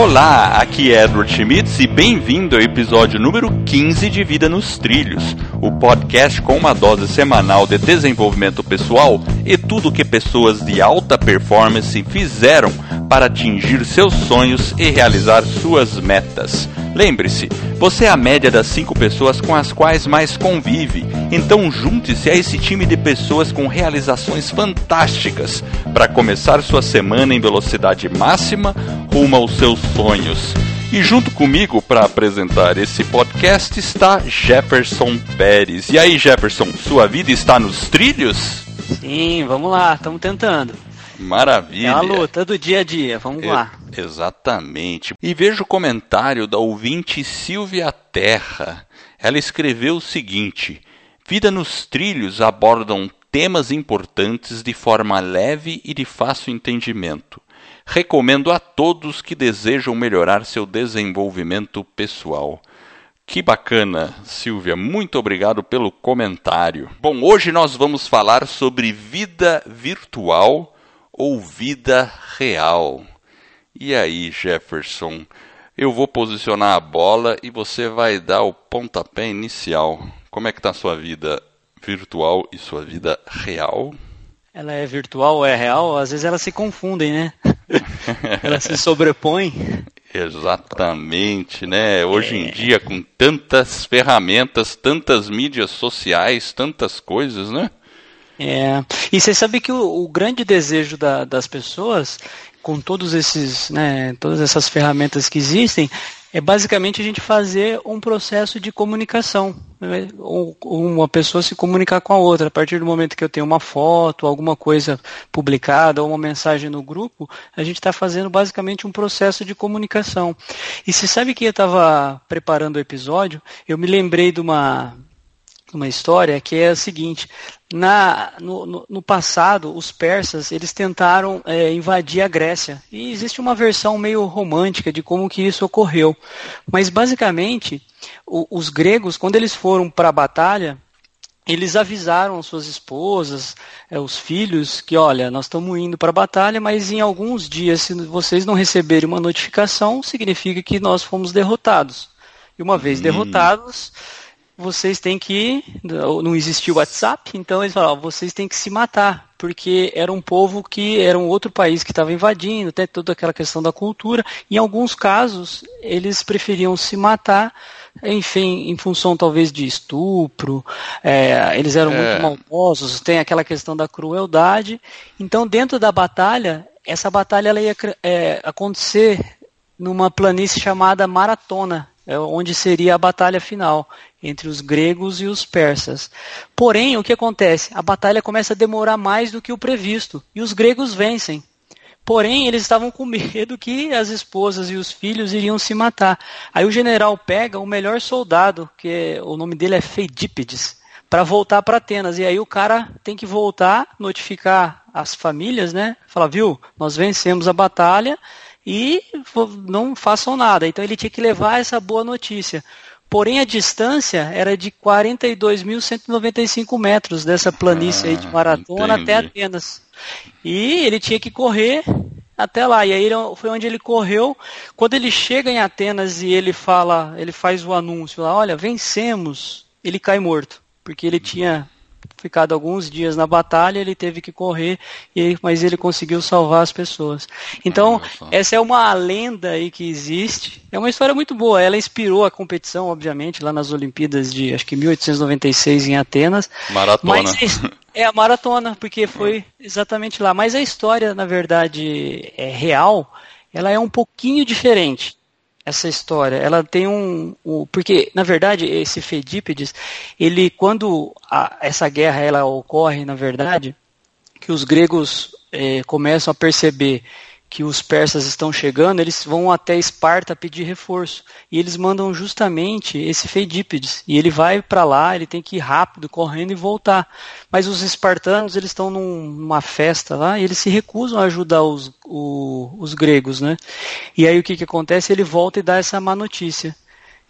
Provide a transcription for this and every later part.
Olá, aqui é Edward Schmitz e bem-vindo ao episódio número 15 de Vida nos Trilhos, o podcast com uma dose semanal de desenvolvimento pessoal e tudo que pessoas de alta performance fizeram para atingir seus sonhos e realizar suas metas. Lembre-se, você é a média das cinco pessoas com as quais mais convive, então junte-se a esse time de pessoas com realizações fantásticas para começar sua semana em velocidade máxima rumo aos seus sonhos. E junto comigo para apresentar esse podcast está Jefferson Pérez. E aí, Jefferson, sua vida está nos trilhos? Sim, vamos lá, estamos tentando. Maravilha. É a luta do dia a dia, vamos é, lá. Exatamente. E vejo o comentário da ouvinte Silvia Terra. Ela escreveu o seguinte: Vida nos trilhos abordam temas importantes de forma leve e de fácil entendimento. Recomendo a todos que desejam melhorar seu desenvolvimento pessoal. Que bacana, Silvia. Muito obrigado pelo comentário. Bom, hoje nós vamos falar sobre vida virtual ou vida real. E aí, Jefferson? Eu vou posicionar a bola e você vai dar o pontapé inicial. Como é que está a sua vida virtual e sua vida real? Ela é virtual ou é real? Às vezes elas se confundem, né? elas se sobrepõem. Exatamente, né? Hoje é... em dia, com tantas ferramentas, tantas mídias sociais, tantas coisas, né? É, e você sabe que o, o grande desejo da, das pessoas, com todos esses, né, todas essas ferramentas que existem, é basicamente a gente fazer um processo de comunicação. Né? Uma pessoa se comunicar com a outra. A partir do momento que eu tenho uma foto, alguma coisa publicada ou uma mensagem no grupo, a gente está fazendo basicamente um processo de comunicação. E você sabe que eu estava preparando o episódio, eu me lembrei de uma, uma história que é a seguinte: na, no, no, no passado, os persas eles tentaram é, invadir a Grécia e existe uma versão meio romântica de como que isso ocorreu. Mas basicamente, o, os gregos, quando eles foram para a batalha, eles avisaram suas esposas, é, os filhos, que olha, nós estamos indo para a batalha, mas em alguns dias, se vocês não receberem uma notificação, significa que nós fomos derrotados. E uma vez hum. derrotados, vocês têm que. Não existia o WhatsApp, então eles falaram: vocês têm que se matar, porque era um povo que era um outro país que estava invadindo, até toda aquela questão da cultura. Em alguns casos, eles preferiam se matar, enfim, em função talvez de estupro, é, eles eram é. muito maldosos, tem aquela questão da crueldade. Então, dentro da batalha, essa batalha ela ia é, acontecer numa planície chamada Maratona, é onde seria a batalha final entre os gregos e os persas. Porém, o que acontece? A batalha começa a demorar mais do que o previsto e os gregos vencem. Porém, eles estavam com medo que as esposas e os filhos iriam se matar. Aí o general pega o melhor soldado, que o nome dele é Feidípedes, para voltar para Atenas. E aí o cara tem que voltar, notificar as famílias, né? Falar, viu, nós vencemos a batalha e não façam nada. Então ele tinha que levar essa boa notícia. Porém, a distância era de 42.195 metros dessa planície ah, aí de maratona entendi. até Atenas. E ele tinha que correr até lá. E aí foi onde ele correu. Quando ele chega em Atenas e ele fala, ele faz o anúncio lá, olha, vencemos, ele cai morto. Porque ele tinha ficado alguns dias na batalha, ele teve que correr, mas ele conseguiu salvar as pessoas. Então, essa é uma lenda aí que existe. É uma história muito boa. Ela inspirou a competição, obviamente, lá nas Olimpíadas de acho que 1896 em Atenas. Maratona. Mas é a maratona, porque foi exatamente lá. Mas a história, na verdade, é real. Ela é um pouquinho diferente essa história. Ela tem um, um, porque na verdade esse Fedípedes, ele quando a, essa guerra ela ocorre, na verdade, que os gregos é, começam a perceber que os persas estão chegando, eles vão até Esparta pedir reforço. E eles mandam justamente esse Feidípedes. E ele vai para lá, ele tem que ir rápido, correndo e voltar. Mas os espartanos, eles estão num, numa festa lá e eles se recusam a ajudar os, o, os gregos, né? E aí o que, que acontece? Ele volta e dá essa má notícia.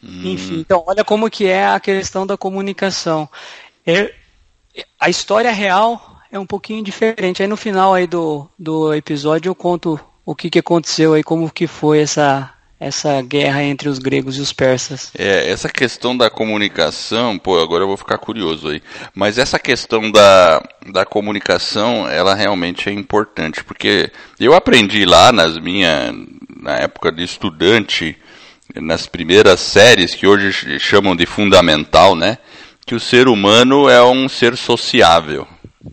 Hum. Enfim, então olha como que é a questão da comunicação. É, a história real é um pouquinho diferente. Aí no final aí do, do episódio eu conto o que, que aconteceu aí, como que foi essa, essa guerra entre os gregos e os persas. É, essa questão da comunicação, pô, agora eu vou ficar curioso aí. Mas essa questão da, da comunicação, ela realmente é importante, porque eu aprendi lá nas minhas, na época de estudante, nas primeiras séries, que hoje chamam de fundamental, né? Que o ser humano é um ser sociável.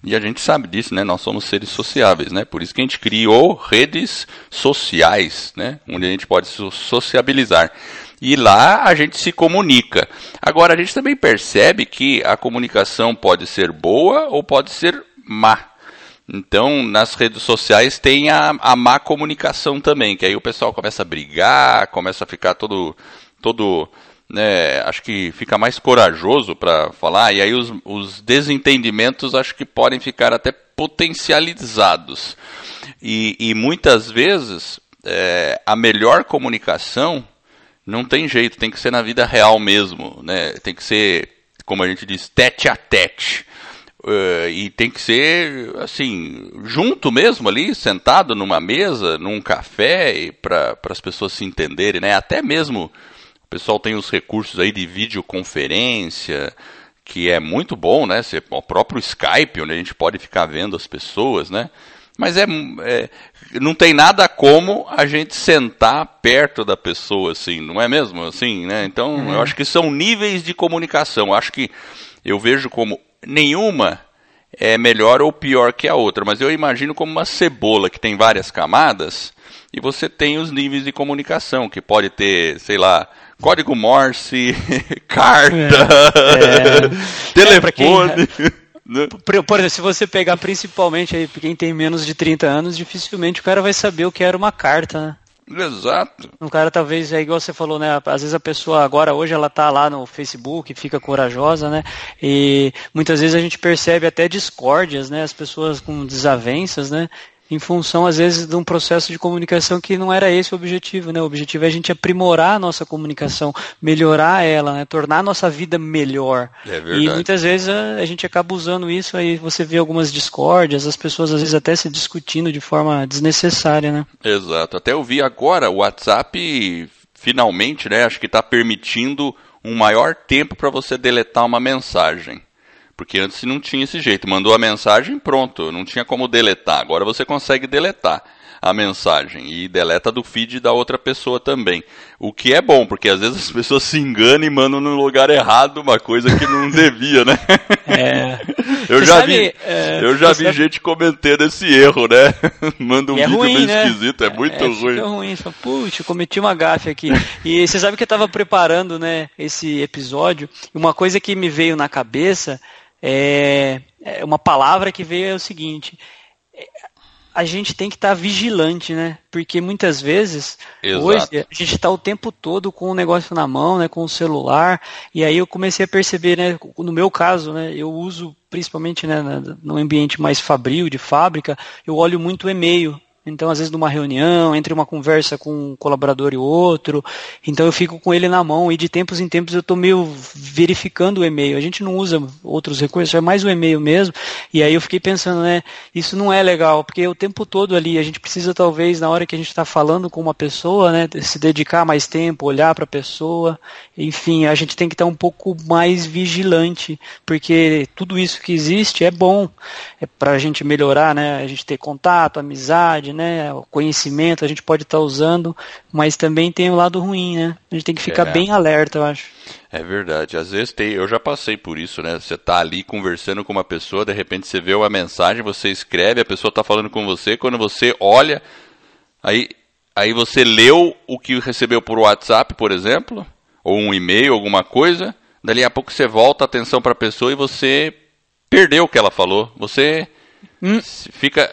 E a gente sabe disso, né? Nós somos seres sociáveis, né? Por isso que a gente criou redes sociais, né? Onde a gente pode se sociabilizar. E lá a gente se comunica. Agora a gente também percebe que a comunicação pode ser boa ou pode ser má. Então, nas redes sociais tem a, a má comunicação também, que aí o pessoal começa a brigar, começa a ficar todo, todo né, acho que fica mais corajoso para falar, e aí os, os desentendimentos acho que podem ficar até potencializados. E, e muitas vezes é, a melhor comunicação não tem jeito, tem que ser na vida real mesmo, né? tem que ser, como a gente diz, tete a tete. Uh, e tem que ser assim, junto mesmo ali, sentado numa mesa, num café, para as pessoas se entenderem, né? Até mesmo pessoal tem os recursos aí de videoconferência, que é muito bom, né? O próprio Skype, onde a gente pode ficar vendo as pessoas, né? Mas é, é, não tem nada como a gente sentar perto da pessoa, assim, não é mesmo? Assim, né? Então, uhum. eu acho que são níveis de comunicação. Eu acho que eu vejo como nenhuma é melhor ou pior que a outra, mas eu imagino como uma cebola que tem várias camadas e você tem os níveis de comunicação, que pode ter, sei lá, código Morse, carta, é, é. telefone. É, por, por, exemplo, se você pegar principalmente aí quem tem menos de 30 anos, dificilmente o cara vai saber o que era uma carta, né? Exato. Um cara talvez, é igual você falou, né? Às vezes a pessoa agora, hoje ela tá lá no Facebook, fica corajosa, né? E muitas vezes a gente percebe até discórdias, né? As pessoas com desavenças, né? Em função, às vezes, de um processo de comunicação que não era esse o objetivo, né? O objetivo é a gente aprimorar a nossa comunicação, melhorar ela, né? tornar a nossa vida melhor. É. E muitas vezes a, a, gente acaba usando isso, aí você vê algumas discórdias, as pessoas às vezes até se discutindo de forma desnecessária, né? Exato. Até eu vi agora o WhatsApp, finalmente, né? Acho que está permitindo um maior tempo para você deletar uma mensagem. Porque antes não tinha esse jeito. Mandou a mensagem, pronto, não tinha como deletar. Agora você consegue deletar a mensagem e deleta do feed da outra pessoa também. O que é bom, porque às vezes as pessoas se enganam e mandam no lugar errado uma coisa que não devia, né? É. Eu já sabe, vi, é, eu já vi sabe... gente cometendo esse erro, né? Manda um é vídeo ruim, meio né? esquisito, é muito é, ruim. É ruim, puxa, cometi uma gafe aqui. E você sabe que eu estava preparando, né, esse episódio, e uma coisa que me veio na cabeça é, é uma palavra que veio é o seguinte: a gente tem que estar tá vigilante, né? Porque muitas vezes, Exato. hoje, a gente está o tempo todo com o negócio na mão, né? Com o celular. E aí eu comecei a perceber, né? No meu caso, né? Eu uso principalmente né, no ambiente mais fabril, de fábrica, eu olho muito e-mail. Então, às vezes, numa reunião, entre uma conversa com um colaborador e outro, então eu fico com ele na mão e de tempos em tempos eu estou meio verificando o e-mail. A gente não usa outros recursos, é mais o e-mail mesmo. E aí eu fiquei pensando, né, isso não é legal, porque o tempo todo ali a gente precisa, talvez, na hora que a gente está falando com uma pessoa, né, se dedicar mais tempo, olhar para a pessoa. Enfim, a gente tem que estar um pouco mais vigilante, porque tudo isso que existe é bom, é para a gente melhorar, né, a gente ter contato, amizade, né? O conhecimento a gente pode estar tá usando, mas também tem o lado ruim, né? A gente tem que ficar é. bem alerta, eu acho. É verdade. Às vezes tem, eu já passei por isso, né? Você tá ali conversando com uma pessoa, de repente você vê uma mensagem, você escreve, a pessoa está falando com você, quando você olha, aí, aí você leu o que recebeu por WhatsApp, por exemplo, ou um e-mail, alguma coisa, dali a pouco você volta a atenção para a pessoa e você perdeu o que ela falou. Você hum. fica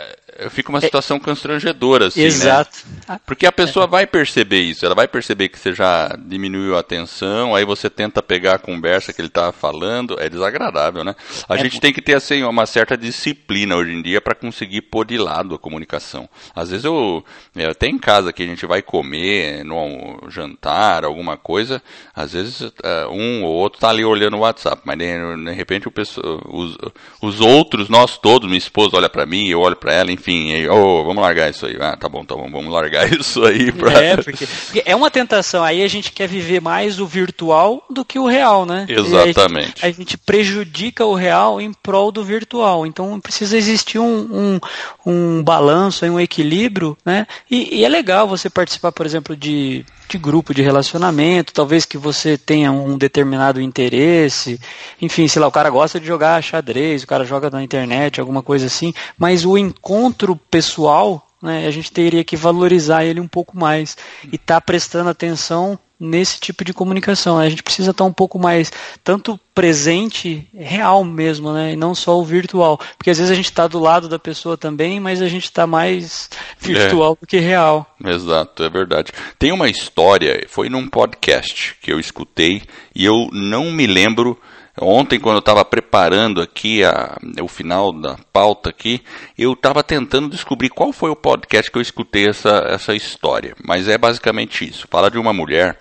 fica uma é. situação constrangedora, assim, né? Exato. Né? Porque a pessoa vai perceber isso, ela vai perceber que você já diminuiu a atenção, aí você tenta pegar a conversa que ele estava falando, é desagradável, né? A é gente tem que ter, assim, uma certa disciplina hoje em dia para conseguir pôr de lado a comunicação. Às vezes eu, eu, até em casa que a gente vai comer, no jantar, alguma coisa, às vezes uh, um ou outro tá ali olhando o WhatsApp, mas de, de repente o pessoa, os, os outros, nós todos, minha esposa olha para mim, eu olho para ela, enfim, enfim, aí, oh, vamos largar isso aí. Ah, tá bom, tá bom, vamos largar isso aí pra... É, porque, porque, é uma tentação. Aí a gente quer viver mais o virtual do que o real, né? Exatamente. A gente, a gente, prejudica o real em prol do virtual. Então precisa existir um, um, um balanço, um equilíbrio, né? E, e é legal você participar, por exemplo, de de grupo de relacionamento, talvez que você tenha um determinado interesse, enfim, sei lá, o cara gosta de jogar xadrez, o cara joga na internet, alguma coisa assim, mas o encontro pessoal, né, a gente teria que valorizar ele um pouco mais e estar tá prestando atenção nesse tipo de comunicação. A gente precisa estar um pouco mais, tanto presente, real mesmo, né? E não só o virtual. Porque às vezes a gente está do lado da pessoa também, mas a gente está mais virtual é. do que real. Exato, é verdade. Tem uma história, foi num podcast que eu escutei e eu não me lembro. Ontem, quando eu estava preparando aqui a, o final da pauta aqui, eu estava tentando descobrir qual foi o podcast que eu escutei essa, essa história. Mas é basicamente isso. Fala de uma mulher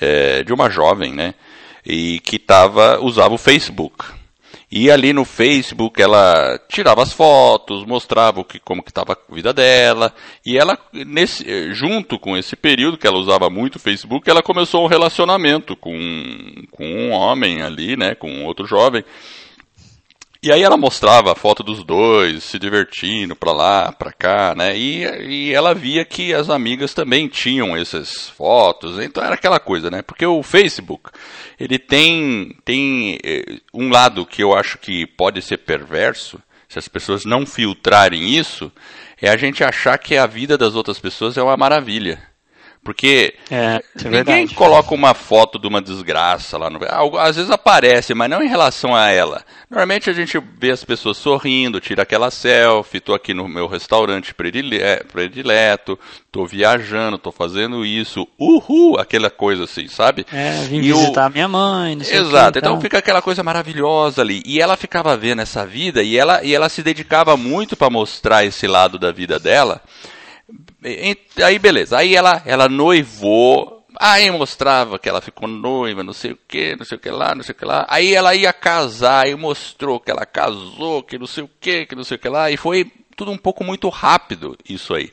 é, de uma jovem, né? E que tava, usava o Facebook. E ali no Facebook ela tirava as fotos, mostrava o que, como que estava a vida dela. E ela, nesse, junto com esse período que ela usava muito o Facebook, ela começou um relacionamento com, com um homem ali, né? Com outro jovem. E aí ela mostrava a foto dos dois, se divertindo pra lá, pra cá, né? E, e ela via que as amigas também tinham essas fotos, então era aquela coisa, né? Porque o Facebook, ele tem, tem eh, um lado que eu acho que pode ser perverso, se as pessoas não filtrarem isso, é a gente achar que a vida das outras pessoas é uma maravilha. Porque é, é ninguém coloca uma foto de uma desgraça lá no. Às vezes aparece, mas não em relação a ela. Normalmente a gente vê as pessoas sorrindo, tira aquela selfie, tô aqui no meu restaurante predileto, tô viajando, tô fazendo isso, uhul, aquela coisa assim, sabe? É, vim e visitar o... minha mãe, não sei Exato, que, então. então fica aquela coisa maravilhosa ali. E ela ficava vendo essa vida e ela, e ela se dedicava muito para mostrar esse lado da vida dela. Aí beleza, aí ela, ela noivou, aí mostrava que ela ficou noiva, não sei o que, não sei o que lá, não sei o que lá. Aí ela ia casar e mostrou que ela casou, que não sei o que, que não sei o que lá, e foi tudo um pouco muito rápido isso aí.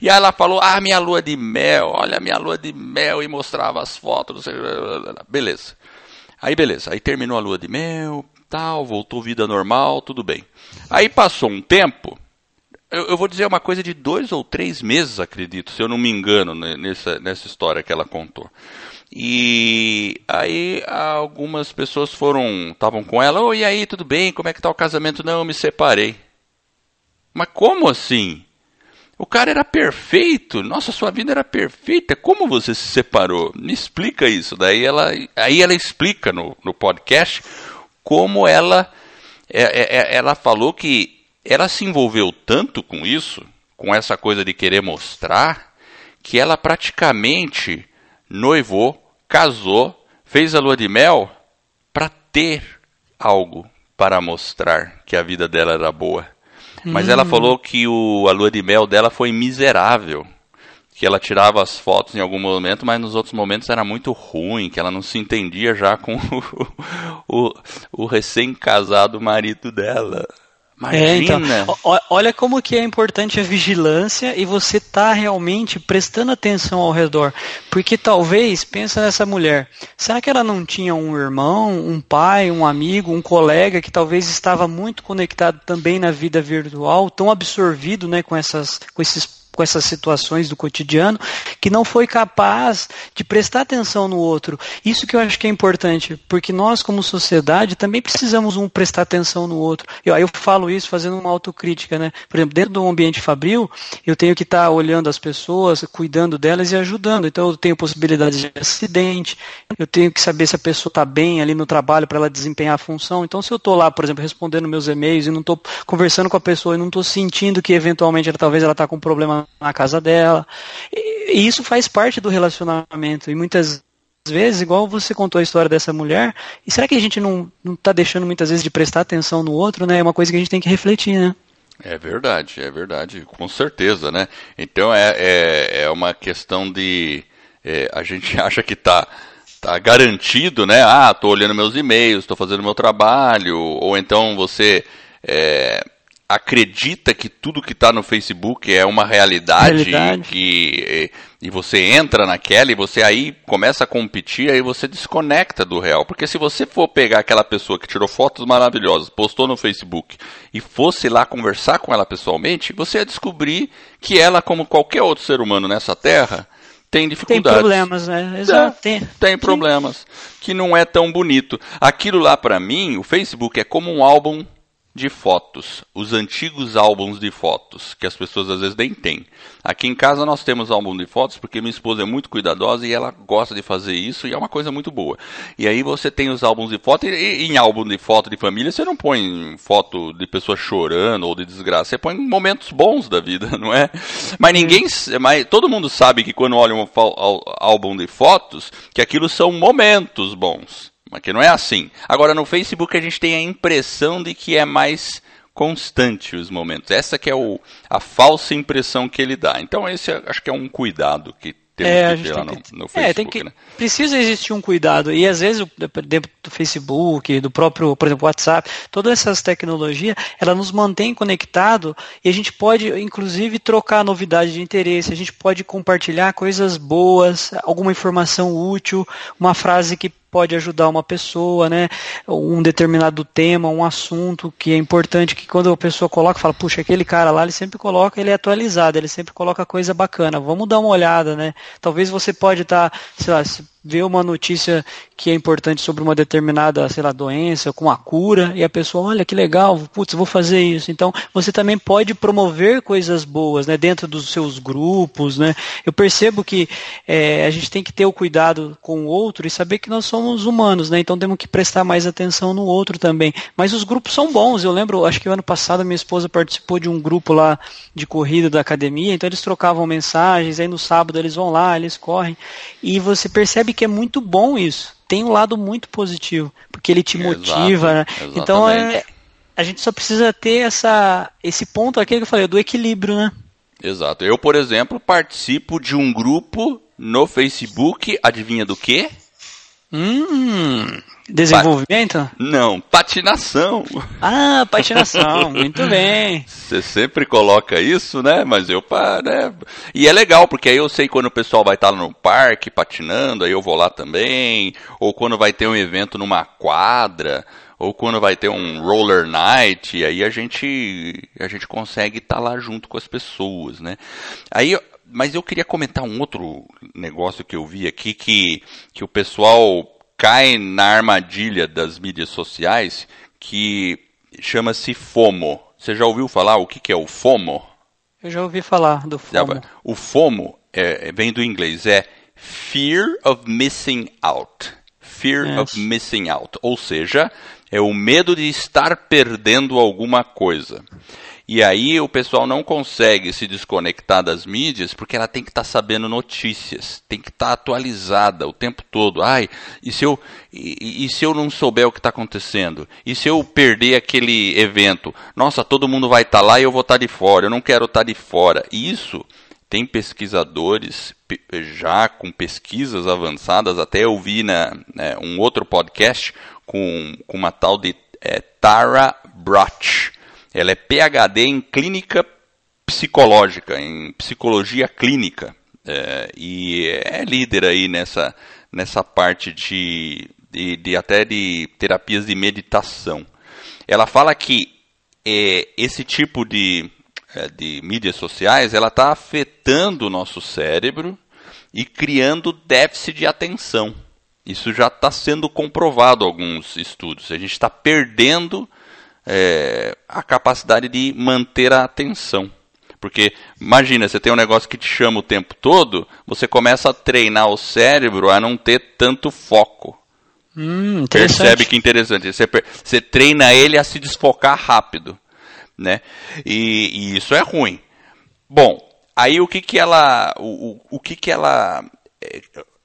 E aí ela falou, ah, minha lua de mel, olha minha lua de mel, e mostrava as fotos, sei, beleza. Aí beleza, aí terminou a lua de mel, tal, voltou vida normal, tudo bem. Aí passou um tempo, eu, eu, vou dizer uma coisa de dois ou três meses, acredito, se eu não me engano, nessa, nessa história que ela contou. E aí algumas pessoas foram, estavam com ela, oh, e aí, tudo bem? Como é que tá o casamento? Não, eu me separei. Mas como assim? O cara era perfeito, nossa, sua vida era perfeita, como você se separou? Me explica isso. Daí ela, aí ela explica no, no podcast como ela, é, é, é ela falou que ela se envolveu tanto com isso, com essa coisa de querer mostrar, que ela praticamente noivou, casou, fez a lua de mel para ter algo para mostrar que a vida dela era boa. Mas hum. ela falou que o, a lua de mel dela foi miserável. Que ela tirava as fotos em algum momento, mas nos outros momentos era muito ruim, que ela não se entendia já com o, o, o recém-casado marido dela. É, então, olha como que é importante a vigilância e você tá realmente prestando atenção ao redor. Porque talvez, pensa nessa mulher, será que ela não tinha um irmão, um pai, um amigo, um colega que talvez estava muito conectado também na vida virtual, tão absorvido né, com, essas, com esses com essas situações do cotidiano, que não foi capaz de prestar atenção no outro. Isso que eu acho que é importante, porque nós, como sociedade, também precisamos um prestar atenção no outro. Eu, eu falo isso fazendo uma autocrítica, né? Por exemplo, dentro do ambiente fabril, eu tenho que estar olhando as pessoas, cuidando delas e ajudando. Então, eu tenho possibilidade de acidente, eu tenho que saber se a pessoa está bem ali no trabalho para ela desempenhar a função. Então, se eu estou lá, por exemplo, respondendo meus e-mails e não estou conversando com a pessoa e não estou sentindo que eventualmente ela, talvez ela está com um problema na casa dela. E, e isso faz parte do relacionamento. E muitas vezes, igual você contou a história dessa mulher, e será que a gente não está deixando muitas vezes de prestar atenção no outro, né? É uma coisa que a gente tem que refletir, né? É verdade, é verdade, com certeza, né? Então é, é, é uma questão de. É, a gente acha que está tá garantido, né? Ah, estou olhando meus e-mails, estou fazendo meu trabalho, ou então você é, acredita que tudo que está no Facebook é uma realidade, Realidade. Que, e, e você entra naquela e você aí começa a competir, aí você desconecta do real. Porque se você for pegar aquela pessoa que tirou fotos maravilhosas, postou no Facebook e fosse lá conversar com ela pessoalmente, você ia descobrir que ela, como qualquer outro ser humano nessa terra, tem Tem dificuldades. problemas, né? Exato. Tem, Tem, tem problemas. Que não é tão bonito. Aquilo lá pra mim, o Facebook é como um álbum de fotos. Os antigos álbuns de fotos, que as pessoas às vezes nem têm. Aqui em casa nós temos álbum de fotos porque minha esposa é muito cuidadosa e ela gosta de fazer isso e é uma coisa muito boa. E aí você tem os álbuns de foto e, e em álbum de foto de família você não põe foto de pessoa chorando ou de desgraça, você põe momentos bons da vida, não é? Mas ninguém, mas todo mundo sabe que quando olha um álbum de fotos, que aquilo são momentos bons. Mas que não é assim. Agora no Facebook a gente tem a impressão de que é mais constante os momentos. Essa que é o, a falsa impressão que ele dá. Então esse é- acho que é um cuidado que temos É, que ter lá no, que- no é, Facebook. tem que, né? precisa existir um cuidado. E às vezes, dentro do Facebook, do próprio, por exemplo, WhatsApp, todas essas tecnologias, ela nos mantém conectado e a gente pode, inclusive, trocar novidade de interesse, a gente pode compartilhar coisas boas, alguma informação útil, uma frase que pode ajudar uma pessoa, né? Um determinado tema, um assunto que é importante que quando a pessoa coloca, fala, puxa, aquele cara lá, ele sempre coloca, ele é atualizado, ele sempre coloca coisa bacana. Vamos dar uma olhada, né? Talvez você pode estar, sei lá, vê uma notícia que é importante sobre uma determinada, sei lá, doença, com a cura, e a pessoa, olha que legal, putz, vou fazer isso. Então, você também pode promover coisas boas, né, dentro dos seus grupos, né. Eu percebo que é, a gente tem que ter o cuidado com o outro e saber que nós somos humanos, né, então temos que prestar mais atenção no outro também. Mas os grupos são bons, eu lembro, acho que o ano passado minha esposa participou de um grupo lá de corrida da academia, então eles trocavam mensagens, aí no sábado eles vão lá, eles correm, e você percebe que é muito bom isso. Tem um lado muito positivo, porque ele te Exato, motiva, né? Então é, exatamente. a gente só precisa ter essa, esse ponto aqui que eu falei, do equilíbrio, né? Exato. Eu, por exemplo, participo de um grupo no Facebook, adivinha do quê? Hum, desenvolvimento? Não, patinação. Ah, patinação, muito bem. Você sempre coloca isso, né? Mas eu, pá, né? E é legal, porque aí eu sei quando o pessoal vai estar no parque patinando, aí eu vou lá também. Ou quando vai ter um evento numa quadra, ou quando vai ter um roller night, aí a gente, a gente consegue estar lá junto com as pessoas, né? Aí, mas eu queria comentar um outro negócio que eu vi aqui, que, que o pessoal cai na armadilha das mídias sociais, que chama-se FOMO. Você já ouviu falar o que, que é o FOMO? Eu já ouvi falar do FOMO. O FOMO é, vem do inglês, é Fear of Missing Out. Fear of Missing Out. Ou seja, é o medo de estar perdendo alguma coisa. E aí o pessoal não consegue se desconectar das mídias porque ela tem que estar sabendo notícias, tem que estar atualizada o tempo todo. Ai, e se eu, e, e se eu não souber o que está acontecendo? E se eu perder aquele evento? Nossa, todo mundo vai estar lá e eu vou estar de fora. Eu não quero estar de fora. Isso tem pesquisadores pe- já com pesquisas avançadas. Até eu vi na, né, um outro podcast com, com uma tal de é, Tara Brach. Ela é PhD em clínica psicológica, em psicologia clínica. É, e é líder aí nessa, nessa parte de, de, de até de terapias de meditação. Ela fala que é, esse tipo de, é, de mídias sociais ela está afetando o nosso cérebro e criando déficit de atenção. Isso já está sendo comprovado em alguns estudos. A gente está perdendo é, a capacidade de manter a atenção. Porque imagina, você tem um negócio que te chama o tempo todo, você começa a treinar o cérebro a não ter tanto foco. Hum, Percebe que interessante. Você, você treina ele a se desfocar rápido, né? E, e isso é ruim. Bom, aí o que que ela, o, o, o que que ela, é,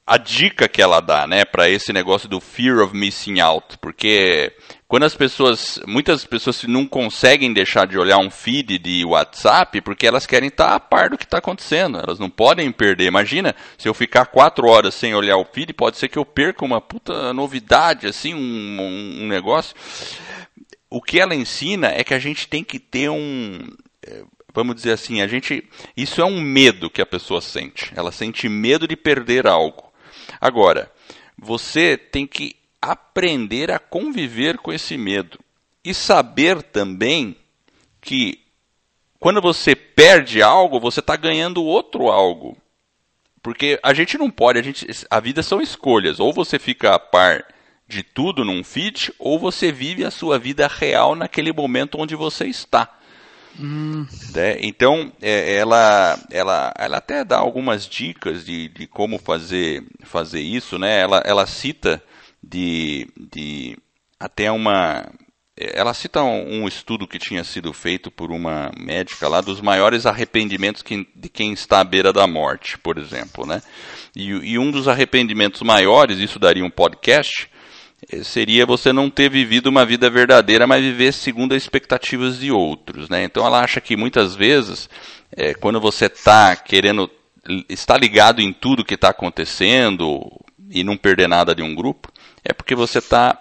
a dica que ela dá, né, para esse negócio do fear of missing out, porque quando as pessoas, muitas pessoas não conseguem deixar de olhar um feed de WhatsApp porque elas querem estar a par do que está acontecendo. Elas não podem perder. Imagina, se eu ficar quatro horas sem olhar o feed, pode ser que eu perca uma puta novidade, assim, um, um- negócio. o que ela ensina é que a gente tem que ter um. É, vamos dizer assim, a gente. Isso é um medo que a pessoa sente. Ela sente medo de perder algo. Agora, você tem que aprender a conviver com esse medo. E saber também que quando você perde algo, você está ganhando outro algo. Porque a gente não pode, a, gente, a vida são escolhas. Ou você fica a par de tudo num feed, ou você vive a sua vida real naquele momento onde você está. Hum. Né? Então, é, ela, ela, ela até dá algumas dicas de, de como fazer, fazer isso. Né? Ela, ela cita de, de até uma. Ela cita um, um, estudo que tinha sido feito por uma médica lá dos maiores arrependimentos que, de quem está à beira da morte, por exemplo. Né? E, e um dos arrependimentos maiores, isso daria um podcast, eh, seria você não ter vivido uma vida verdadeira, mas viver segundo as expectativas de outros. Né? Então ela acha que muitas vezes, é, quando você está querendo estar ligado em tudo que está acontecendo e não perder nada de um grupo, é porque você está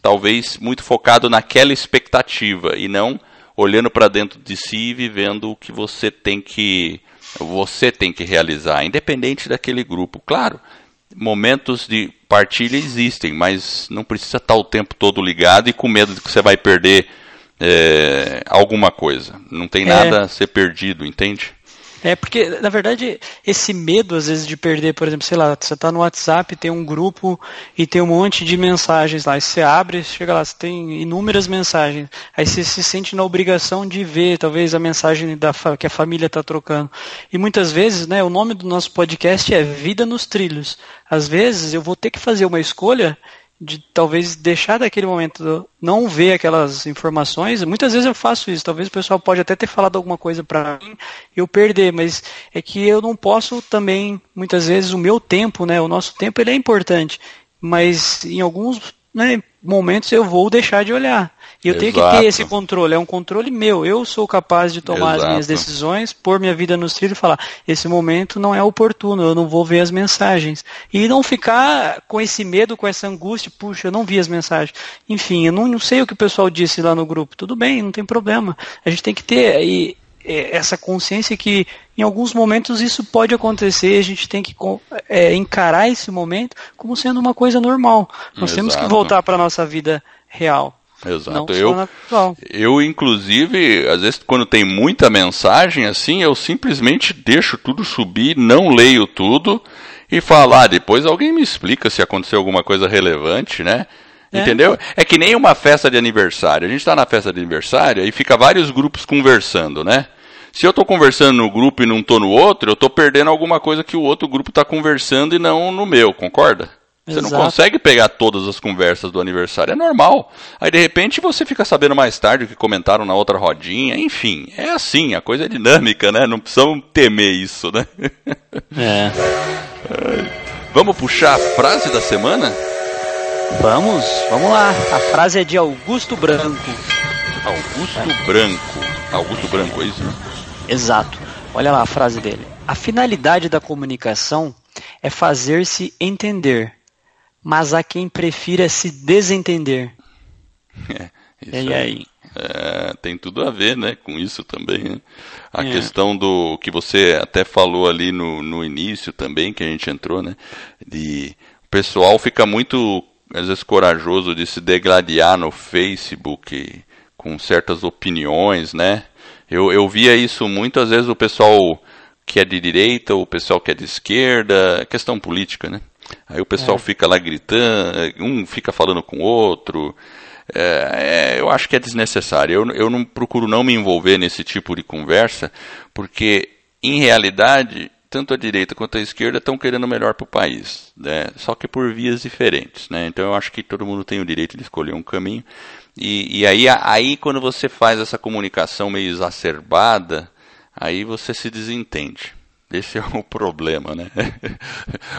talvez muito focado naquela expectativa e não olhando para dentro de si e vivendo o que você tem que você tem que realizar, independente daquele grupo. Claro, momentos de partilha existem, mas não precisa estar o tempo todo ligado e com medo de que você vai perder é, alguma coisa. Não tem é. nada a ser perdido, entende? É porque, na verdade, esse medo, às vezes, de perder, por exemplo, sei lá, você está no WhatsApp, tem um grupo e tem um monte de mensagens lá. E você abre, chega lá, você tem inúmeras mensagens. Aí você se sente na obrigação de ver, talvez, a mensagem da, que a família está trocando. E muitas vezes, né, o nome do nosso podcast é Vida nos Trilhos. Às vezes eu vou ter que fazer uma escolha de talvez deixar daquele momento não ver aquelas informações. Muitas vezes eu faço isso. Talvez o pessoal pode até ter falado alguma coisa para mim e eu perder, mas é que eu não posso também muitas vezes o meu tempo, né? O nosso tempo ele é importante, mas em alguns né, momentos eu vou deixar de olhar. E eu Exato. tenho que ter esse controle, é um controle meu. Eu sou capaz de tomar Exato. as minhas decisões, pôr minha vida nos trilhos e falar: esse momento não é oportuno, eu não vou ver as mensagens. E não ficar com esse medo, com essa angústia, puxa, eu não vi as mensagens. Enfim, eu não, não sei o que o pessoal disse lá no grupo. Tudo bem, não tem problema. A gente tem que ter aí essa consciência que em alguns momentos isso pode acontecer, a gente tem que é, encarar esse momento como sendo uma coisa normal. Nós Exato. temos que voltar para a nossa vida real. Exato. eu, eu, inclusive, às vezes, quando tem muita mensagem, assim, eu simplesmente deixo tudo subir, não leio tudo e falo, ah, depois alguém me explica se aconteceu alguma coisa relevante, né? É. Entendeu? É que nem uma festa de aniversário. A gente está na festa de aniversário e fica vários grupos conversando, né? Se eu estou conversando no grupo e não estou no outro, eu estou perdendo alguma coisa que o outro grupo está conversando e não no meu, concorda? Você Exato. não consegue pegar todas as conversas do aniversário, é normal. Aí de repente você fica sabendo mais tarde o que comentaram na outra rodinha, enfim, é assim, a coisa é dinâmica, né? Não precisamos temer isso, né? É. Vamos puxar a frase da semana? Vamos, vamos lá. A frase é de Augusto Branco. Augusto é. Branco. Augusto Branco, é isso? Exato. Olha lá a frase dele. A finalidade da comunicação é fazer-se entender mas há quem prefira se desentender. É, e aí? É, tem tudo a ver né, com isso também. Né? A é. questão do que você até falou ali no, no início também, que a gente entrou, né? De o pessoal fica muito, às vezes, corajoso de se degladiar no Facebook com certas opiniões, né? Eu, eu via isso muito, às vezes, o pessoal que é de direita, o pessoal que é de esquerda, questão política, né? Aí o pessoal é. fica lá gritando, um fica falando com o outro. É, é, eu acho que é desnecessário. Eu, eu não procuro não me envolver nesse tipo de conversa, porque em realidade tanto a direita quanto a esquerda estão querendo o melhor para o país, né? só que por vias diferentes. Né? Então eu acho que todo mundo tem o direito de escolher um caminho. E, e aí, aí, quando você faz essa comunicação meio exacerbada, aí você se desentende. Esse é o problema, né?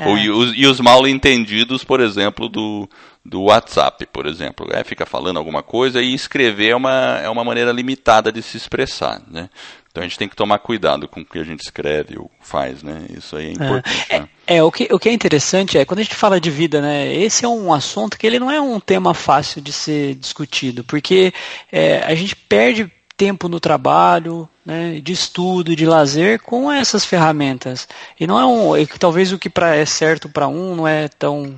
É. e, os, e os mal entendidos, por exemplo, do, do WhatsApp, por exemplo. É, fica falando alguma coisa e escrever é uma, é uma maneira limitada de se expressar, né? Então a gente tem que tomar cuidado com o que a gente escreve ou faz, né? Isso aí é, é. importante. É, né? É, o que, o que é interessante é, quando a gente fala de vida, né, esse é um assunto que ele não é um tema fácil de ser discutido, porque é, a gente perde tempo no trabalho, né, de estudo, de lazer com essas ferramentas. E não é um, é, talvez o que pra, é certo para um não é tão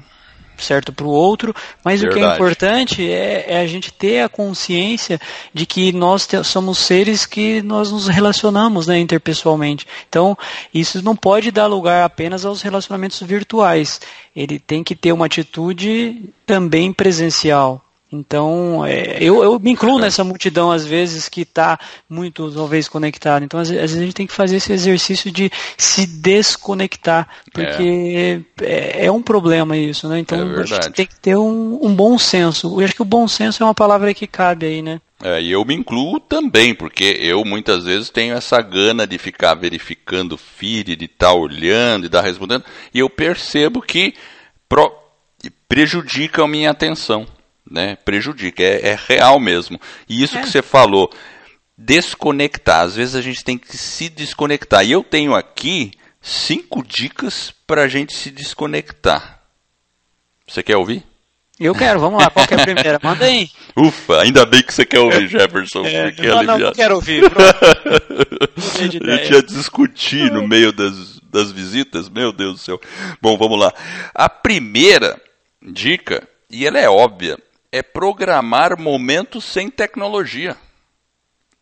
certo para o outro, mas Verdade. o que é importante é, é, a gente ter a consciência de que nós te, somos seres que nós nos relacionamos né, interpessoalmente. Então, isso não pode dar lugar apenas aos relacionamentos virtuais. Ele tem que ter uma atitude também presencial. Então, é, eu, eu me incluo nessa multidão, às vezes, que está muito, talvez, conectada. Então, às, às, vezes, a gente tem que fazer esse exercício de se desconectar, porque é, é, é um problema isso, né? Então, é a gente tem que ter um, um, bom senso. Eu acho que o bom senso é uma palavra que cabe aí, né? É, e eu me incluo também, porque eu muitas vezes tenho essa gana de ficar verificando feed, de estar tá olhando, de estar tá respondendo, e eu percebo que pro, prejudica a minha atenção né? Prejudica, é, é real mesmo. E isso é. que você falou, desconectar. Às vezes a gente tem que se desconectar. E eu tenho aqui cinco dicas para a gente se desconectar. Você quer ouvir? Eu quero, vamos lá, qual é a primeira? Manda aí. Ufa, ainda bem que você quer ouvir, Jefferson. É, não, não, não quero ouvir. a gente ia discutir no meio das, das visitas, meu Deus do céu. Bom, vamos lá. A primeira dica, e ela é óbvia, é programar momentos sem tecnologia.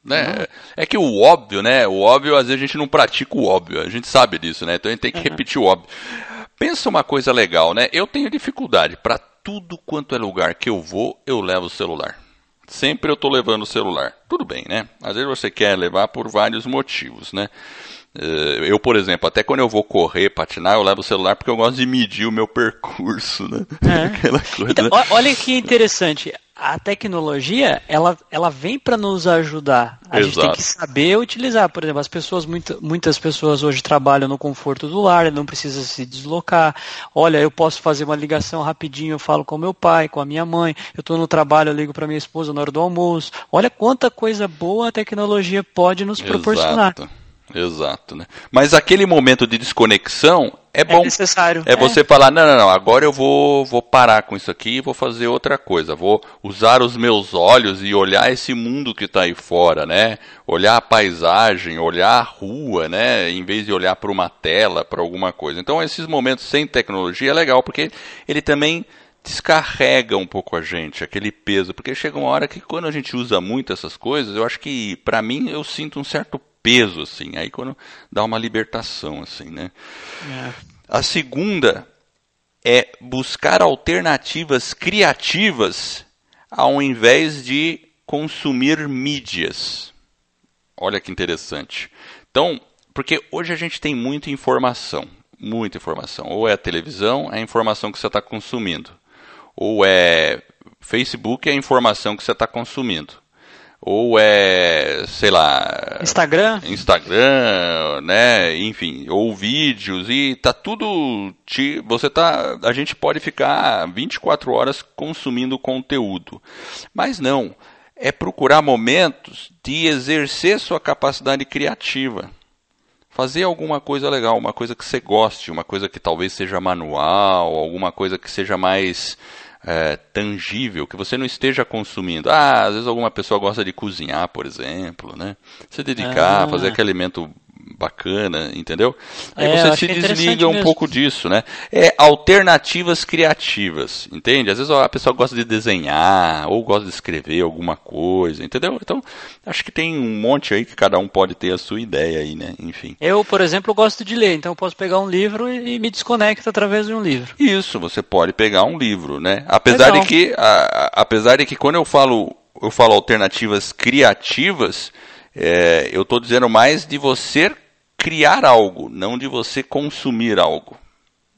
Né? Uhum. É que o óbvio, né? O óbvio, às vezes a gente não pratica o óbvio, a gente sabe disso, né? Então a gente tem que uhum. repetir o óbvio. Pensa uma coisa legal, né? Eu tenho dificuldade. Para tudo quanto é lugar que eu vou, eu levo o celular. Sempre eu estou levando o celular. Tudo bem, né? Às vezes você quer levar por vários motivos, né? Eh, eu, por exemplo, até quando eu vou correr, patinar, eu levo o celular porque eu gosto de medir o meu percurso, né? É. Coisa, então? Olha que interessante. A tecnologia, ela, ela vem para nos ajudar. A Exato. gente tem que saber utilizar. Por exemplo, as pessoas, muita, muitas pessoas hoje trabalham no conforto do lar, não precisa se deslocar. Olha, eu posso fazer uma ligação rapidinho, eu falo com meu pai, com a minha mãe. Eu estou no trabalho, eu ligo para minha esposa na hora do almoço. Olha quanta coisa boa a tecnologia pode nos proporcionar. Exato. Exato, né? Mas aquele momento de desconexão é, é bom. É necessário. É, é, você falar, não, não, não, agora eu vou, vou parar com isso aqui e vou fazer outra coisa. Vou usar os meus olhos e olhar esse mundo que está aí fora, né? Olhar a paisagem, olhar a rua, né? Em vez de olhar para uma tela, para alguma coisa. Então, esses momentos sem tecnologia é legal, porque ele também descarrega um pouco a gente, aquele peso, porque chega uma hora que quando a gente usa muito essas coisas, eu acho que, para mim, eu sinto um certo peso, assim. Aí quando dá uma libertação, assim, né? É. A segunda é buscar alternativas criativas ao invés de consumir mídias. Olha que interessante. Então, porque hoje a gente tem muita informação, muita informação. Ou é a televisão, é a informação que você está consumindo. Ou é Facebook, é a informação que você está consumindo ou é, sei lá, Instagram, Instagram, né, enfim, ou vídeos e tá tudo te, você tá, a gente pode ficar 24 horas consumindo conteúdo. Mas não, é procurar momentos de exercer sua capacidade criativa. Fazer alguma coisa legal, uma coisa que você goste, uma coisa que talvez seja manual, alguma coisa que seja mais é, tangível que você não esteja consumindo. Ah, às vezes alguma pessoa gosta de cozinhar, por exemplo, né? Se dedicar, ah. fazer aquele alimento bacana, entendeu? Aí é, você se desliga um mesmo. pouco disso, né? É alternativas criativas, entende? Às vezes a pessoa gosta de desenhar ou gosta de escrever alguma coisa, entendeu? Então, acho que tem um monte aí que cada um pode ter a sua ideia aí, né? Enfim. Eu, por exemplo, gosto de ler, então eu posso pegar um livro e me desconecto através de um livro. Isso, você pode pegar um livro, né? Apesar Legal. de que, a, apesar de que quando eu falo, eu falo alternativas criativas, é, eu estou dizendo mais de você criar algo, não de você consumir algo.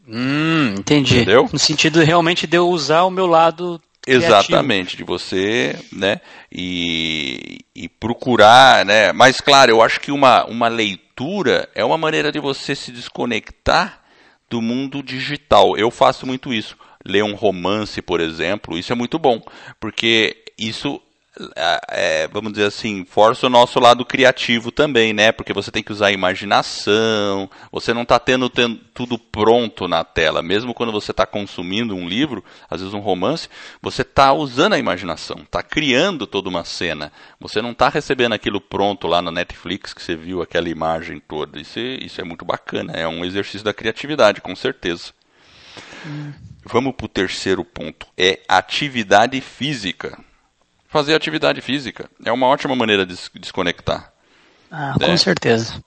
Hum, entendi. Entendeu? No sentido realmente de eu usar o meu lado Exatamente, de você, né, e, e, procurar, né, mas claro, eu acho que uma, uma leitura é uma maneira de você se desconectar do mundo digital. Eu faço muito isso. Ler um romance, por exemplo, isso é muito bom, porque isso é, vamos dizer assim, força o nosso lado criativo também, né? Porque você tem que usar a imaginação, você não está tendo, tendo, tudo pronto na tela. Mesmo quando você está consumindo um livro, às vezes um romance, você está usando a imaginação, está criando toda uma cena. Você não está recebendo aquilo pronto lá na Netflix que você viu aquela imagem toda. Isso é, isso é muito bacana, é um exercício da criatividade, com certeza. Hum. Vamos para o terceiro ponto, é atividade física fazer atividade física. É uma ótima maneira de desconectar. Ah, com é. certeza.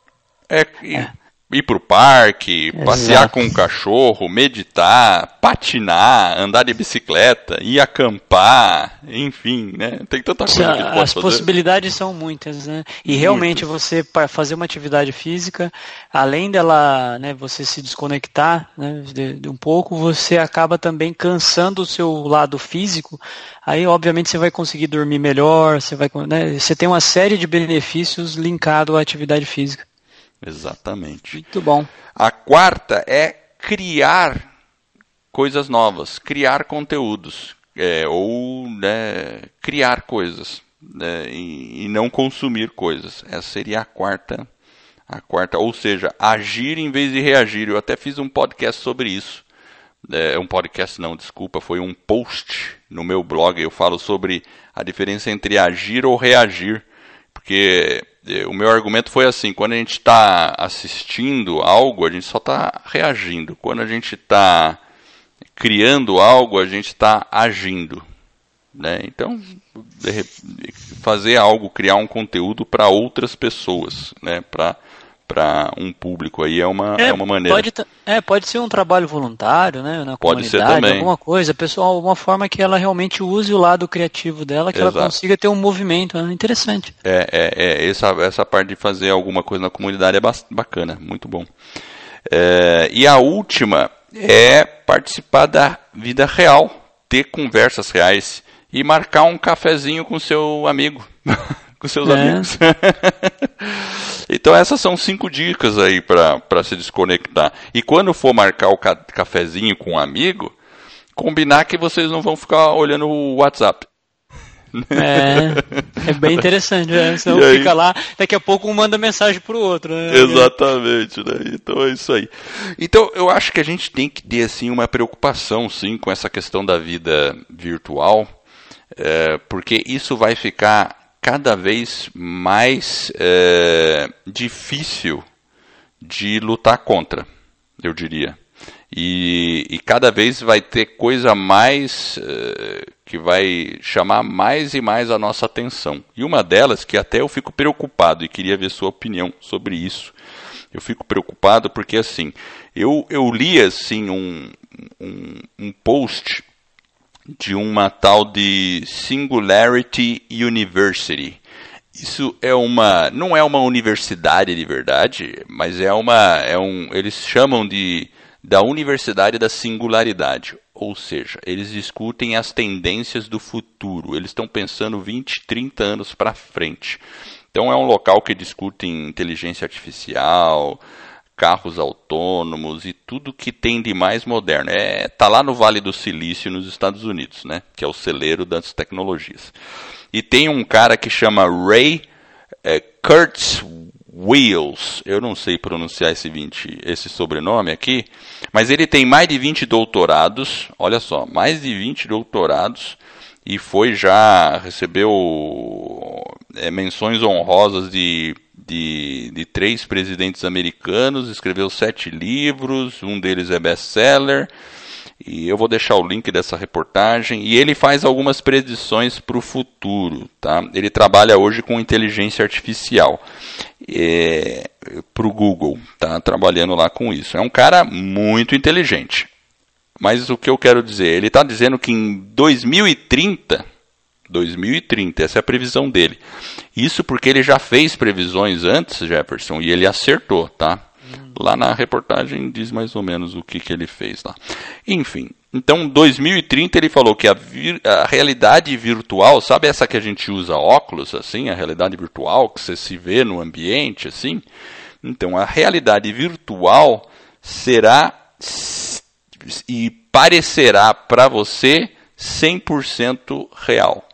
É, é ir para o parque, Exato. passear com o cachorro, meditar, patinar, andar de bicicleta, ir acampar, enfim, né? Tem tanta coisa que pode As fazer. possibilidades são muitas, né? E realmente muitas. você para fazer uma atividade física, além dela, né, você se desconectar, né, de, de um pouco, você acaba também cansando o seu lado físico. Aí, obviamente, você vai conseguir dormir melhor, você vai, né, você tem uma série de benefícios linkado à atividade física. Exatamente. Muito bom. A quarta é criar coisas novas, criar conteúdos, é, ou né, criar coisas né, e, e, não consumir coisas. Essa seria a quarta, a quarta, ou seja, agir em vez de reagir. Eu até fiz um podcast sobre isso. É, um podcast não, desculpa, foi um post no meu blog. Eu falo sobre a diferença entre agir ou reagir, porque o meu argumento foi assim: quando a gente está assistindo algo, a gente só está reagindo. Quando a gente está criando algo, a gente está agindo. Né? Então, fazer algo, criar um conteúdo para outras pessoas, né? para para um público aí é uma, é, é uma maneira. Pode, é, pode ser um trabalho voluntário, né? Na pode ser também. alguma coisa, pessoal, uma forma que ela realmente use o lado criativo dela, que Exato. ela consiga ter um movimento né? interessante. É, é, é, essa, essa parte de fazer alguma coisa na comunidade é bacana, muito bom. É, e a última é participar da vida real, ter conversas reais e marcar um cafezinho com seu amigo. com seus é. amigos. então essas são cinco dicas aí para se desconectar. E quando for marcar o ca cafezinho com um amigo, combinar que vocês não vão ficar olhando o WhatsApp. É, é bem interessante, né? Senão aí, fica lá, daqui a pouco um manda mensagem pro outro, né? Exatamente, né? Então é isso aí. Então eu acho que a gente tem que ter assim uma preocupação sim com essa questão da vida virtual, é, porque isso vai ficar cada vez mais é, difícil de lutar contra, eu diria. E, e, cada vez vai ter coisa mais é, que vai chamar mais e mais a nossa atenção. E uma delas que até eu fico preocupado e queria ver sua opinião sobre isso. Eu fico preocupado porque assim, eu, eu li assim um, um, um post de uma tal de Singularity University. Isso é uma, não é uma universidade de verdade, mas é uma, é um, eles chamam de da Universidade da Singularidade, ou seja, eles discutem as tendências do futuro. Eles estão pensando 20, 30 anos para frente. Então é um local que discute inteligência artificial, carros autônomos e tudo que tem de mais moderno. É, tá lá no Vale do Silício, nos Estados Unidos, né? Que é o celeiro das tecnologias. E tem um cara que chama Ray é, Kurtz Wheels. Eu não sei pronunciar esse, 20, esse sobrenome aqui, mas ele tem mais de 20 doutorados. Olha só, mais de 20 doutorados e foi já recebeu é, menções honrosas de de, de três presidentes americanos, escreveu sete livros, um deles é best-seller, e eu vou deixar o link dessa reportagem. E ele faz algumas predições para o futuro. Tá? Ele trabalha hoje com inteligência artificial é, para o Google, tá? trabalhando lá com isso. É um cara muito inteligente. Mas o que eu quero dizer? Ele está dizendo que em 2030 2030, essa é a previsão dele. Isso porque ele já fez previsões antes, Jefferson, e ele acertou, tá? Lá na reportagem diz mais ou menos o que, que ele fez lá. Enfim, então 2030 ele falou que a, vir, a realidade virtual, sabe essa que a gente usa óculos, assim, a realidade virtual que você se vê no ambiente, assim? Então a realidade virtual será e parecerá para você 100% real.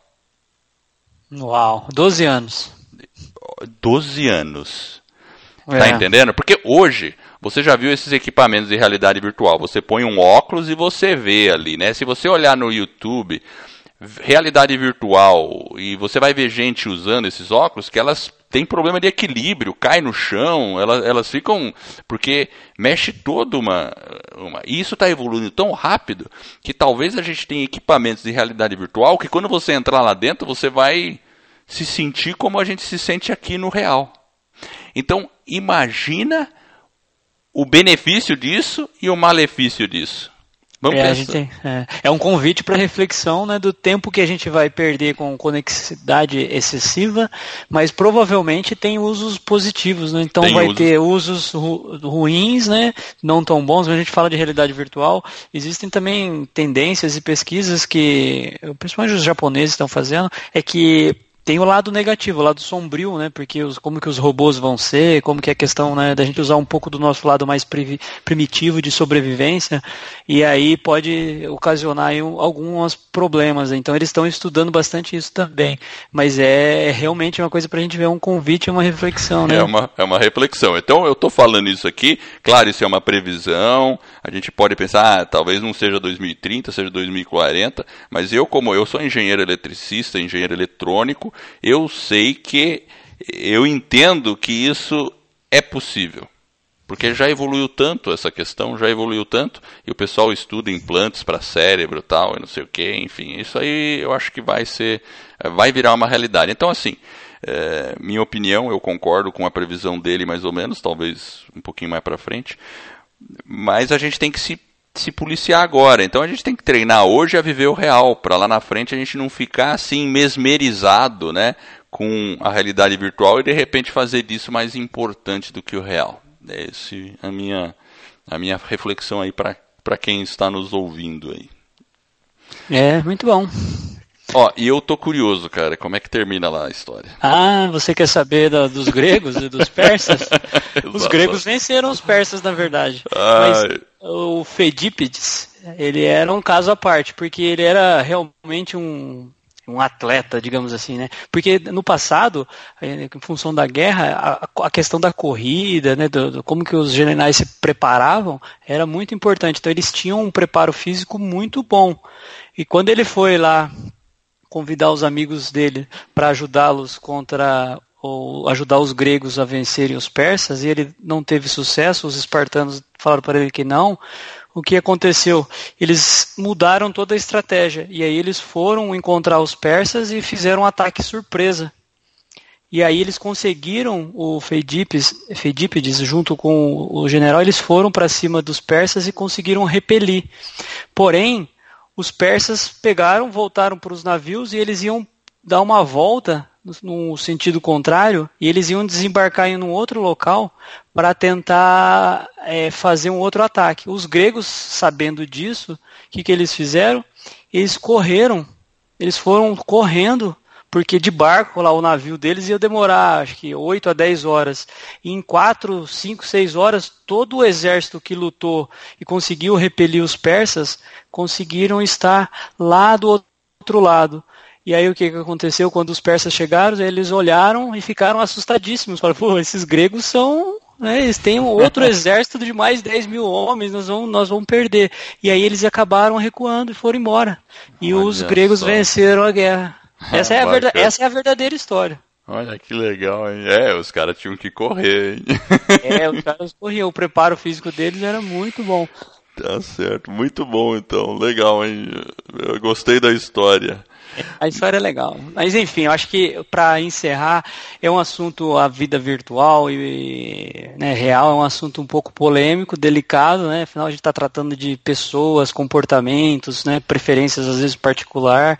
Uau, 12 anos. 12 anos. Tá é. Tá entendendo? Porque hoje, você já viu esses equipamentos de realidade virtual. Você põe um óculos e você vê ali, né? Se você olhar no YouTube, realidade virtual, e você vai ver gente usando esses óculos que elas têm problema de equilíbrio, cai no chão, elas, elas ficam. Porque mexe toda uma. uma e isso está evoluindo tão rápido que talvez a gente tenha equipamentos de realidade virtual que quando você entrar lá dentro, você vai se sentir como a gente se sente aqui no real. Então, imagina o benefício disso e o malefício disso. Vamos é, é, é, um convite para reflexão né, do tempo que a gente vai perder com conexidade excessiva, mas provavelmente tem usos positivos, né? então tem vai usos. ter usos ru ruins, né, não tão bons, mas a gente fala de realidade virtual. Existem também tendências e pesquisas que, principalmente os japoneses estão fazendo, é que tem o lado negativo, o lado sombrio, né? Porque os, como que os robôs vão ser, como que é a questão né, da gente usar um pouco do nosso lado mais primitivo de sobrevivência, e aí pode ocasionar aí alguns problemas. Então eles estão estudando bastante isso também. Mas é realmente uma coisa para a gente ver um convite uma reflexão, né? É uma, é uma reflexão. Então eu estou falando isso aqui, claro, isso é uma previsão, a gente pode pensar, ah, talvez não seja 2030, seja 2040, mas eu, como eu sou engenheiro eletricista, engenheiro eletrônico, eu sei que eu entendo que isso é possível. Porque já evoluiu tanto essa questão, já evoluiu tanto, e o pessoal estuda implantes para cérebro tal, e não sei o que, enfim, isso aí eu acho que vai ser, vai virar uma realidade. Então, assim, é, minha opinião, eu concordo com a previsão dele mais ou menos, talvez um pouquinho mais para frente, mas a gente tem que se se policiar agora. Então a gente tem que treinar hoje a viver o real, para lá na frente a gente não ficar assim mesmerizado, né, com a realidade virtual e de repente fazer disso mais importante do que o real. Essa é a minha a minha reflexão aí para para quem está nos ouvindo aí. É, muito bom. Ó, e eu tô curioso, cara, como é que termina lá a história? Ah, você quer saber da, dos gregos e dos persas? os gregos venceram os persas, na verdade. Mas o Fedípides, ele era um caso à parte, porque ele era realmente um, um atleta, digamos assim, né? Porque no passado, eh, em função da guerra, a, a questão da corrida, né, do, do, como que os generais se preparavam, era muito importante. Então eles tinham um preparo físico muito bom. E quando ele foi lá convidar os amigos dele para ajudá-los contra ou ajudar os gregos a vencerem os persas e ele não teve sucesso, os espartanos falaram para ele que não. O que aconteceu? Eles mudaram toda a estratégia e aí eles foram encontrar os persas e fizeram um ataque surpresa. E aí eles conseguiram o Feidípides, Feidípides junto com o general, eles foram para cima dos persas e conseguiram repelir. Porém, os persas pegaram, voltaram para os navios e eles iam dar uma volta no sentido contrário e eles iam desembarcar em um outro local para tentar é, fazer um outro ataque. Os gregos, sabendo disso, o que, que eles fizeram? Eles correram, eles foram correndo porque de barco lá o navio deles ia demorar acho que 8 a 10 horas. E em 4, 5, 6 horas, todo o exército que lutou e conseguiu repelir os persas conseguiram estar lá do outro lado. E aí o que, que aconteceu? Quando os persas chegaram, eles olharam e ficaram assustadíssimos. Falaram, pô, esses gregos são né, eles têm um outro exército de mais de 10 mil homens, nós vamos, nós vamos perder. E aí eles acabaram recuando e foram embora. E Olha os gregos só. venceram a guerra. Essa é, a verdade, essa é a verdadeira história. Olha que legal, hein? É, os caras tinham que correr, hein? É, os caras corriam. O preparo físico deles era muito bom. Tá certo, muito bom então. Legal, hein? Eu gostei da história. A história é legal. Mas enfim, eu acho que para encerrar, é um assunto a vida virtual e né, real, é um assunto um pouco polêmico, delicado, né? Afinal a gente está tratando de pessoas, comportamentos, né, preferências às vezes particular.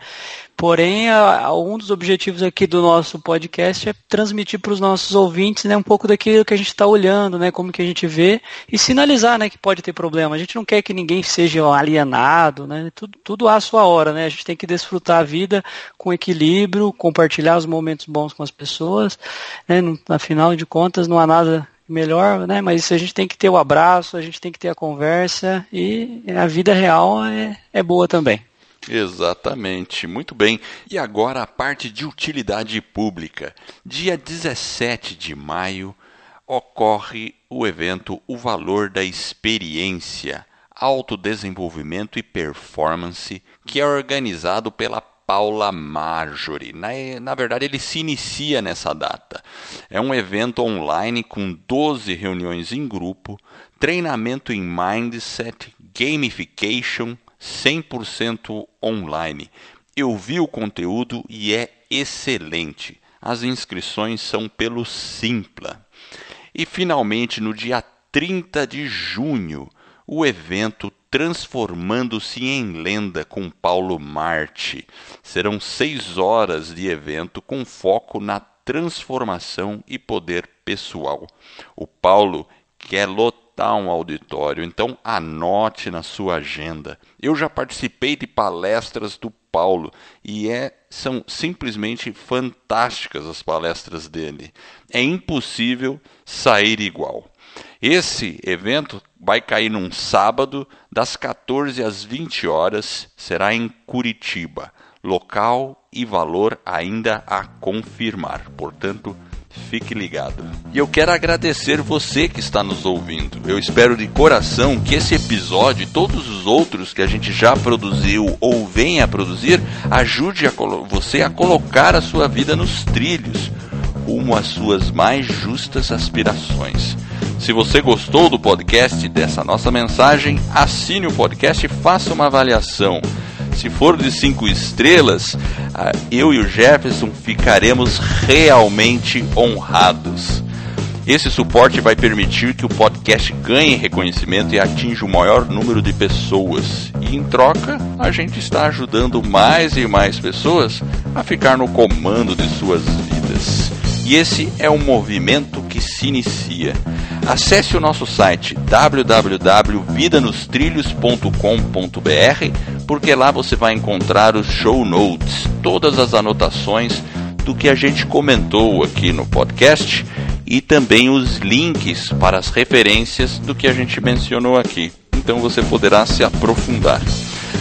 Porém, a, a, um dos objetivos aqui do nosso podcast é transmitir para os nossos ouvintes né, um pouco daquilo que a gente está olhando, né, como que a gente vê, e sinalizar né, que pode ter problema. A gente não quer que ninguém seja alienado, né, tudo, tudo há a sua hora. Né, a gente tem que desfrutar a vida com equilíbrio, compartilhar os momentos bons com as pessoas. Né, no, afinal de contas, não há nada melhor, né? Mas a gente tem que ter o abraço, a gente tem que ter a conversa e a vida real é, é boa também. Exatamente, muito bem. E agora a parte de utilidade pública. Dia 17 de maio ocorre o evento O Valor da Experiência, Autodesenvolvimento e Performance, que é organizado pela Paula Marjorie. Na, na verdade, ele se inicia nessa data. É um evento online com 12 reuniões em grupo, treinamento em mindset, gamification, 100% online. Eu vi o conteúdo e é excelente. As inscrições são pelo Simpla. E finalmente, no dia 30 de junho, o evento Transformando-se em Lenda com Paulo Marte. Serão seis horas de evento com foco na transformação e poder pessoal. O Paulo quer lotar um auditório, então anote na sua agenda. Eu já participei de palestras do Paulo e é, são simplesmente fantásticas as palestras dele. É impossível sair igual. Esse evento vai cair num sábado, das 14 às 20 horas, será em Curitiba. Local e valor ainda a confirmar. Portanto, fique ligado. E eu quero agradecer você que está nos ouvindo. Eu espero de coração que esse episódio e todos os outros que a gente já produziu ou venha a produzir ajude a você a colocar a sua vida nos trilhos rumo às suas mais justas aspirações. Se você gostou do podcast dessa nossa mensagem, assine o podcast e faça uma avaliação. Se for de cinco estrelas, eu e o Jefferson ficaremos realmente honrados. Esse suporte vai permitir que o podcast ganhe reconhecimento e atinja o maior número de pessoas. E em troca, a gente está ajudando mais e mais pessoas a ficar no comando de suas vidas. E esse é um movimento que se inicia. Acesse o nosso site www.vidanostrilhos.com.br, porque lá você vai encontrar os show notes, todas as anotações do que a gente comentou aqui no podcast e também os links para as referências do que a gente mencionou aqui. Então você poderá se aprofundar.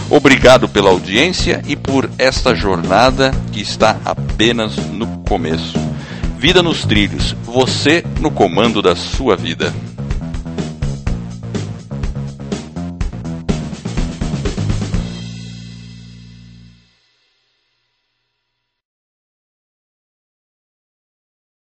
Obrigado pela audiência e por esta jornada que está apenas no começo. Vida nos trilhos, você no comando da sua vida.